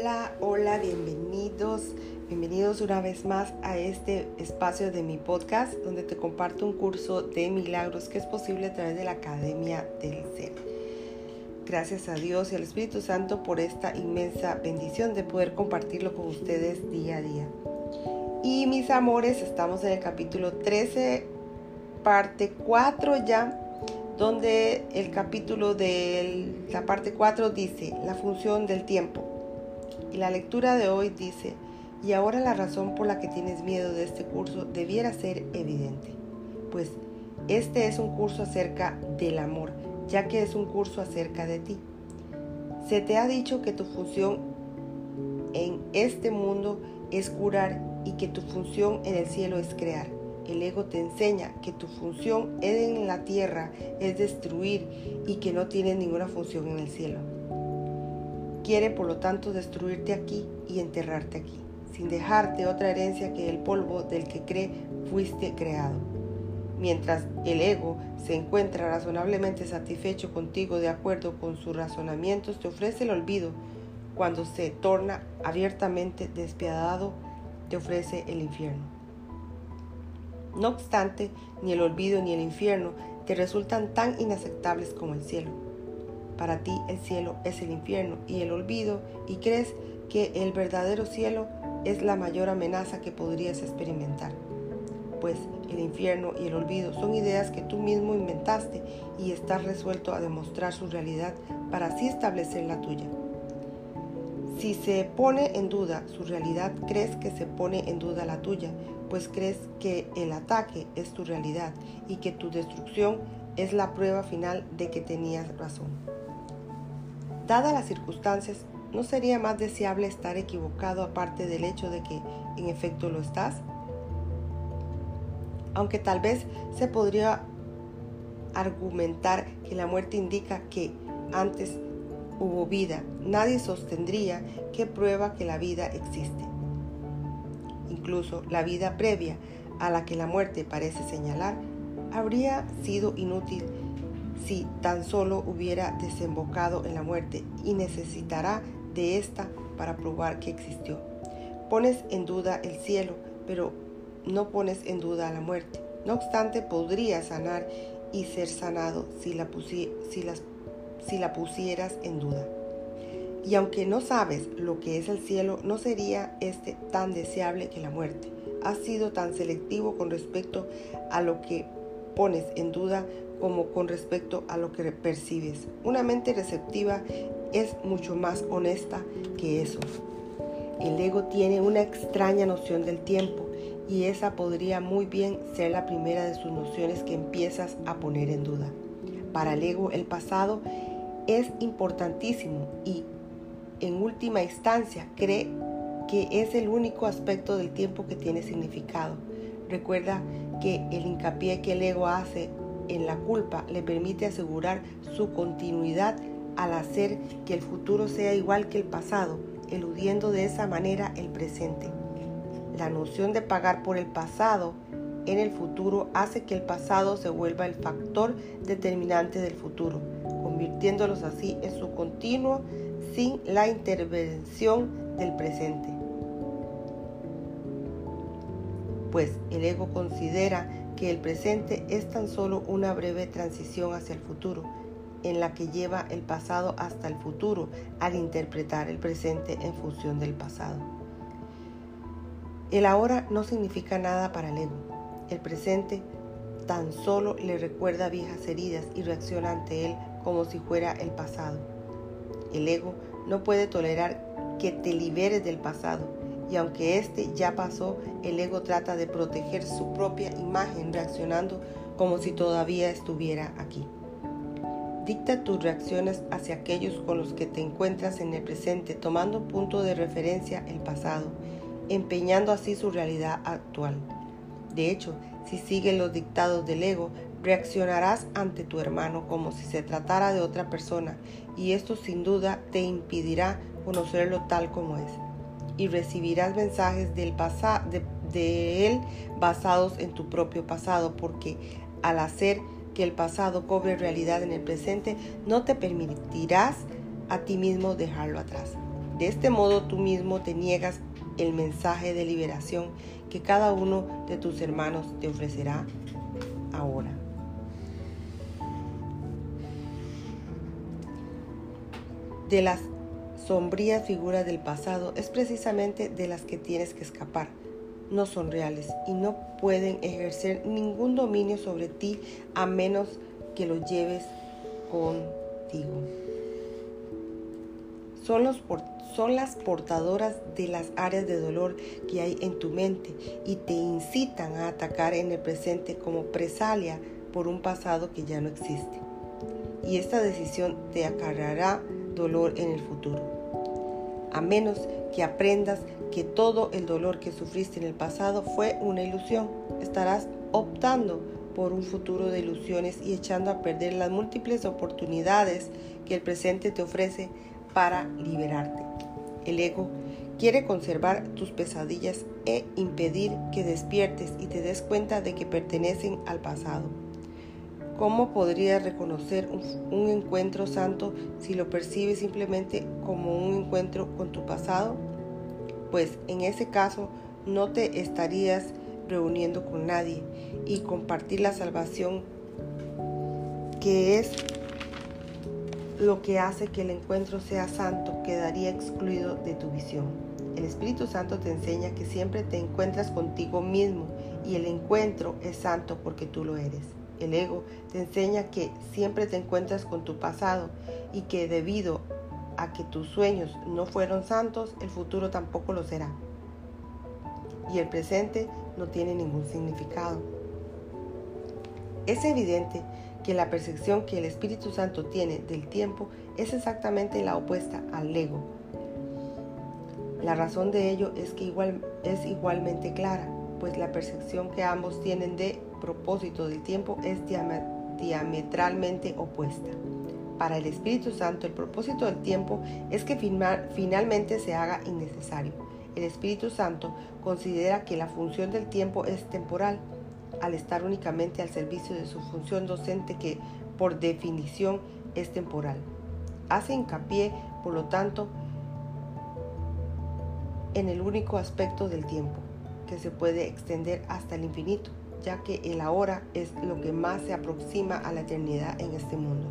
Hola, hola, bienvenidos, bienvenidos una vez más a este espacio de mi podcast donde te comparto un curso de milagros que es posible a través de la Academia del Ser. Gracias a Dios y al Espíritu Santo por esta inmensa bendición de poder compartirlo con ustedes día a día. Y mis amores, estamos en el capítulo 13, parte 4 ya donde el capítulo de la parte 4 dice la función del tiempo. Y la lectura de hoy dice, y ahora la razón por la que tienes miedo de este curso debiera ser evidente, pues este es un curso acerca del amor, ya que es un curso acerca de ti. Se te ha dicho que tu función en este mundo es curar y que tu función en el cielo es crear el ego te enseña que tu función en la tierra es destruir y que no tienes ninguna función en el cielo. Quiere por lo tanto destruirte aquí y enterrarte aquí, sin dejarte otra herencia que el polvo del que cree fuiste creado. Mientras el ego se encuentra razonablemente satisfecho contigo de acuerdo con sus razonamientos, te ofrece el olvido. Cuando se torna abiertamente despiadado, te ofrece el infierno. No obstante, ni el olvido ni el infierno te resultan tan inaceptables como el cielo. Para ti el cielo es el infierno y el olvido y crees que el verdadero cielo es la mayor amenaza que podrías experimentar. Pues el infierno y el olvido son ideas que tú mismo inventaste y estás resuelto a demostrar su realidad para así establecer la tuya. Si se pone en duda su realidad, crees que se pone en duda la tuya, pues crees que el ataque es tu realidad y que tu destrucción es la prueba final de que tenías razón. Dadas las circunstancias, ¿no sería más deseable estar equivocado aparte del hecho de que en efecto lo estás? Aunque tal vez se podría argumentar que la muerte indica que antes hubo vida, nadie sostendría que prueba que la vida existe incluso la vida previa a la que la muerte parece señalar, habría sido inútil si tan solo hubiera desembocado en la muerte y necesitará de esta para probar que existió. Pones en duda el cielo, pero no pones en duda la muerte. No obstante, podría sanar y ser sanado si la, si la pusieras en duda. Y aunque no sabes lo que es el cielo, no sería este tan deseable que la muerte. Has sido tan selectivo con respecto a lo que pones en duda como con respecto a lo que percibes. Una mente receptiva es mucho más honesta que eso. El ego tiene una extraña noción del tiempo y esa podría muy bien ser la primera de sus nociones que empiezas a poner en duda. Para el ego el pasado es importantísimo y en última instancia cree que es el único aspecto del tiempo que tiene significado. Recuerda que el hincapié que el ego hace en la culpa le permite asegurar su continuidad al hacer que el futuro sea igual que el pasado, eludiendo de esa manera el presente. La noción de pagar por el pasado en el futuro hace que el pasado se vuelva el factor determinante del futuro, convirtiéndolos así en su continuo sin la intervención del presente. Pues el ego considera que el presente es tan solo una breve transición hacia el futuro, en la que lleva el pasado hasta el futuro al interpretar el presente en función del pasado. El ahora no significa nada para el ego. El presente tan solo le recuerda viejas heridas y reacciona ante él como si fuera el pasado. El ego no puede tolerar que te liberes del pasado y aunque este ya pasó, el ego trata de proteger su propia imagen reaccionando como si todavía estuviera aquí. Dicta tus reacciones hacia aquellos con los que te encuentras en el presente, tomando punto de referencia el pasado, empeñando así su realidad actual. De hecho, si sigues los dictados del ego, reaccionarás ante tu hermano como si se tratara de otra persona y esto sin duda te impedirá conocerlo tal como es. Y recibirás mensajes del de, de él basados en tu propio pasado porque al hacer que el pasado cobre realidad en el presente no te permitirás a ti mismo dejarlo atrás. De este modo tú mismo te niegas el mensaje de liberación que cada uno de tus hermanos te ofrecerá ahora. De las sombrías figuras del pasado es precisamente de las que tienes que escapar. No son reales y no pueden ejercer ningún dominio sobre ti a menos que lo lleves contigo. Son, son las portadoras de las áreas de dolor que hay en tu mente y te incitan a atacar en el presente como presalia por un pasado que ya no existe. Y esta decisión te acarreará dolor en el futuro. A menos que aprendas que todo el dolor que sufriste en el pasado fue una ilusión, estarás optando por un futuro de ilusiones y echando a perder las múltiples oportunidades que el presente te ofrece para liberarte. El ego quiere conservar tus pesadillas e impedir que despiertes y te des cuenta de que pertenecen al pasado. ¿Cómo podrías reconocer un, encuentro santo si lo percibes simplemente como un encuentro con tu pasado? Pues en ese caso no te estarías reuniendo con nadie y compartir la salvación que es lo que hace que el encuentro sea santo quedaría excluido de tu visión. El Espíritu Santo te enseña que siempre te encuentras contigo mismo y el encuentro es santo porque tú lo eres. El ego te enseña que siempre te encuentras con tu pasado y que debido a que tus sueños no fueron santos, el futuro tampoco lo será. Y el presente no tiene ningún significado. Es evidente que la percepción que el Espíritu Santo tiene del tiempo es exactamente la opuesta al ego. La razón de ello es que igual, es igualmente clara, pues la percepción que ambos tienen de propósito del tiempo es diametralmente opuesta. Para el Espíritu Santo, el propósito del tiempo es que finalmente se haga innecesario. El Espíritu Santo considera que la función del tiempo es temporal, al estar únicamente al servicio de su función docente que, por definición, es temporal. Hace hincapié, por lo tanto, en el único aspecto del tiempo, que se puede extender hasta el infinito, ya que el ahora es lo que más se aproxima a la eternidad en este mundo.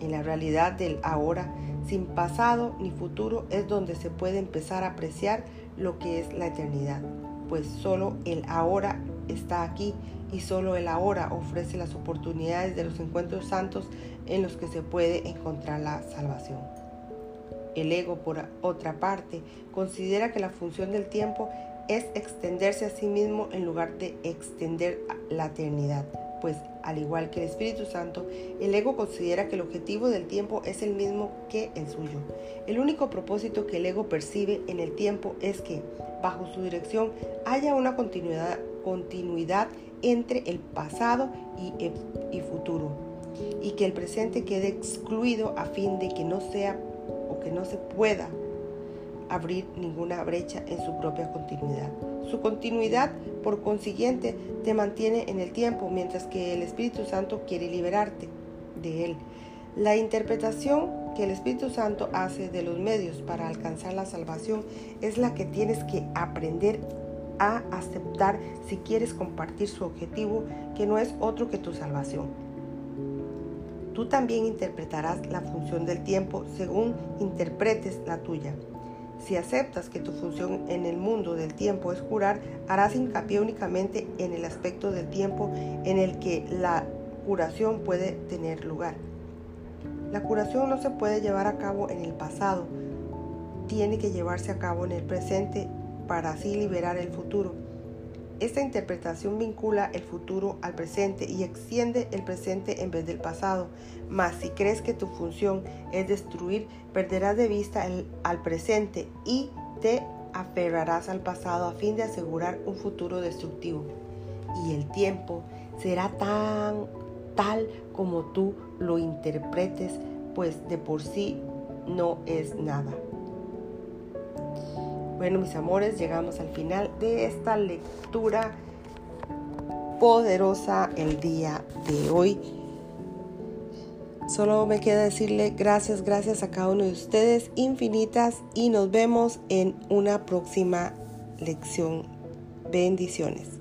En la realidad del ahora, sin pasado ni futuro, es donde se puede empezar a apreciar lo que es la eternidad, pues solo el ahora está aquí y solo el ahora ofrece las oportunidades de los encuentros santos en los que se puede encontrar la salvación. El ego, por otra parte, considera que la función del tiempo es extenderse a sí mismo en lugar de extender la eternidad, pues al igual que el Espíritu Santo, el ego considera que el objetivo del tiempo es el mismo que el suyo. El único propósito que el ego percibe en el tiempo es que, bajo su dirección, haya una continuidad, entre el pasado y, y futuro, y que el presente quede excluido a fin de que no sea o que no se pueda abrir ninguna brecha en su propia continuidad. Su continuidad, por consiguiente, te mantiene en el tiempo, mientras que el Espíritu Santo quiere liberarte de él. La interpretación que el Espíritu Santo hace de los medios para alcanzar la salvación es la que tienes que aprender a aceptar si quieres compartir su objetivo, que no es otro que tu salvación. Tú también interpretarás la función del tiempo según interpretes la tuya. Si aceptas que tu función en el mundo del tiempo es curar, harás hincapié únicamente en el aspecto del tiempo en el que la curación puede tener lugar. La curación no se puede llevar a cabo en el pasado, tiene que llevarse a cabo en el presente para así liberar el futuro. Esta interpretación vincula el futuro al presente y extiende el presente en vez del pasado. Mas si crees que tu función es destruir, perderás de vista el, al presente y te aferrarás al pasado a fin de asegurar un futuro destructivo. Y el tiempo será tan tal como tú lo interpretes, pues de por sí no es nada. Bueno, mis amores, llegamos al final de esta lectura poderosa el día de hoy. Solo me queda decirle gracias, gracias a cada uno de ustedes infinitas y nos vemos en una próxima lección. Bendiciones.